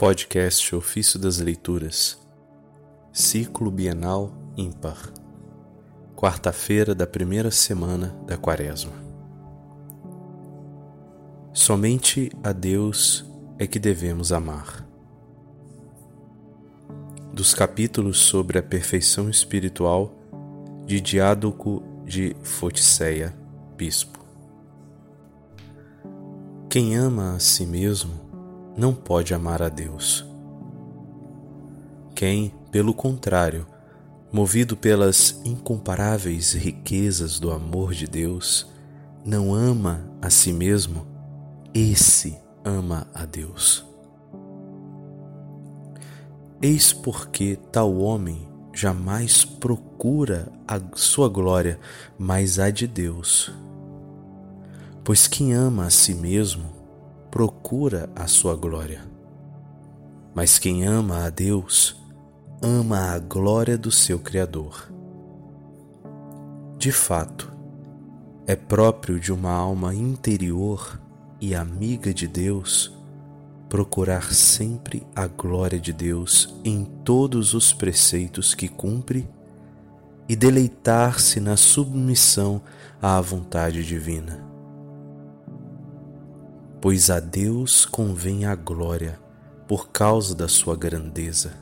Podcast Ofício das Leituras, Ciclo Bienal Ímpar, quarta-feira da primeira semana da Quaresma. Somente a Deus é que devemos amar. Dos capítulos sobre a perfeição espiritual de Diádoco de Foticeia, Bispo. Quem ama a si mesmo não pode amar a Deus. Quem, pelo contrário, movido pelas incomparáveis riquezas do amor de Deus, não ama a si mesmo, esse ama a Deus. Eis porque tal homem jamais procura a sua glória, mas a de Deus. Pois quem ama a si mesmo procura a sua glória. Mas quem ama a Deus, ama a glória do seu Criador. De fato, é próprio de uma alma interior e amiga de Deus procurar sempre a glória de Deus em todos os preceitos que cumpre e deleitar-se na submissão à vontade divina pois a Deus convém a glória por causa da sua grandeza.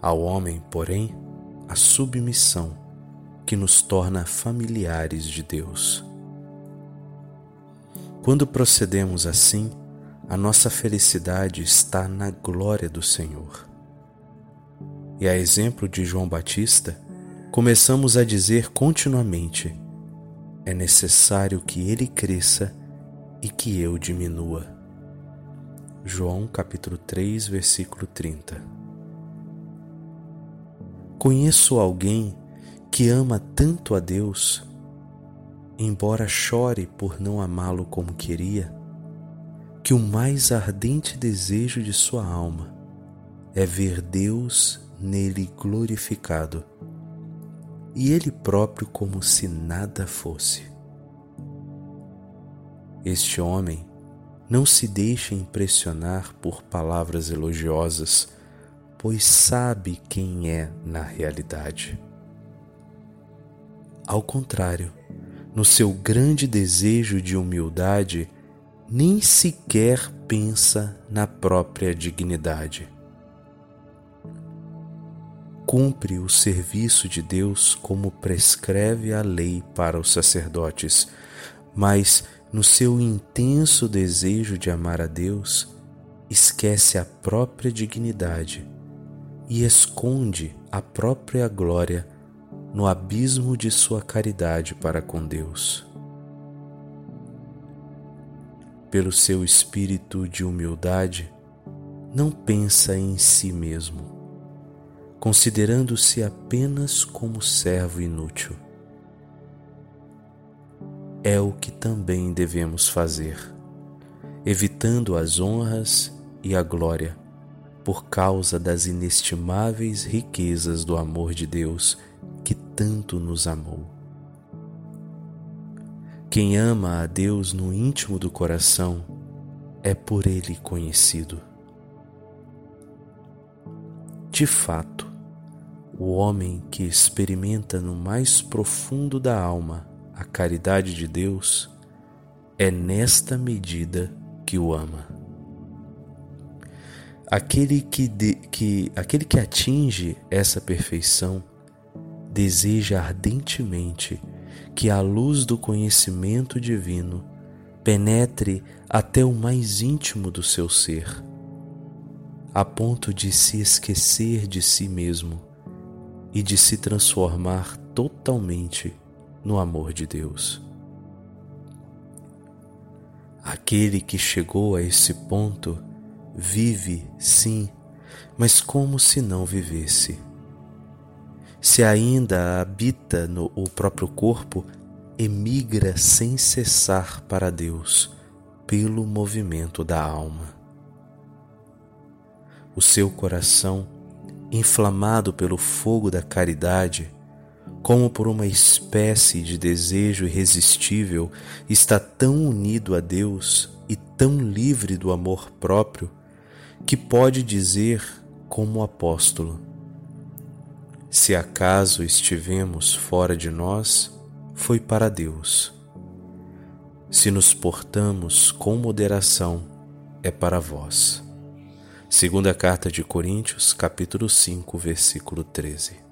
Ao homem, porém, a submissão que nos torna familiares de Deus. Quando procedemos assim, a nossa felicidade está na glória do Senhor. E a exemplo de João Batista, começamos a dizer continuamente: é necessário que ele cresça e que eu diminua. João capítulo 3, versículo 30. Conheço alguém que ama tanto a Deus, embora chore por não amá-lo como queria, que o mais ardente desejo de sua alma é ver Deus nele glorificado e ele próprio como se nada fosse. Este homem não se deixa impressionar por palavras elogiosas, pois sabe quem é na realidade. Ao contrário, no seu grande desejo de humildade, nem sequer pensa na própria dignidade. Cumpre o serviço de Deus como prescreve a lei para os sacerdotes, mas no seu intenso desejo de amar a Deus, esquece a própria dignidade e esconde a própria glória no abismo de sua caridade para com Deus. Pelo seu espírito de humildade, não pensa em si mesmo, considerando-se apenas como servo inútil é o que também devemos fazer, evitando as honras e a glória, por causa das inestimáveis riquezas do amor de Deus que tanto nos amou. Quem ama a Deus no íntimo do coração é por Ele conhecido. De fato, o homem que experimenta no mais profundo da alma a caridade de Deus, é nesta medida que o ama. Aquele que, de, que, aquele que atinge essa perfeição deseja ardentemente que a luz do conhecimento divino penetre até o mais íntimo do seu ser, a ponto de se esquecer de si mesmo e de se transformar totalmente no amor de Deus. Aquele que chegou a esse ponto vive, sim, mas como se não vivesse. Se ainda habita no o próprio corpo, emigra sem cessar para Deus pelo movimento da alma. O seu coração, inflamado pelo fogo da caridade, como por uma espécie de desejo irresistível, está tão unido a Deus e tão livre do amor próprio que pode dizer como apóstolo: Se acaso estivemos fora de nós, foi para Deus. Se nos portamos com moderação, é para vós. Segunda carta de Coríntios, capítulo 5, versículo 13.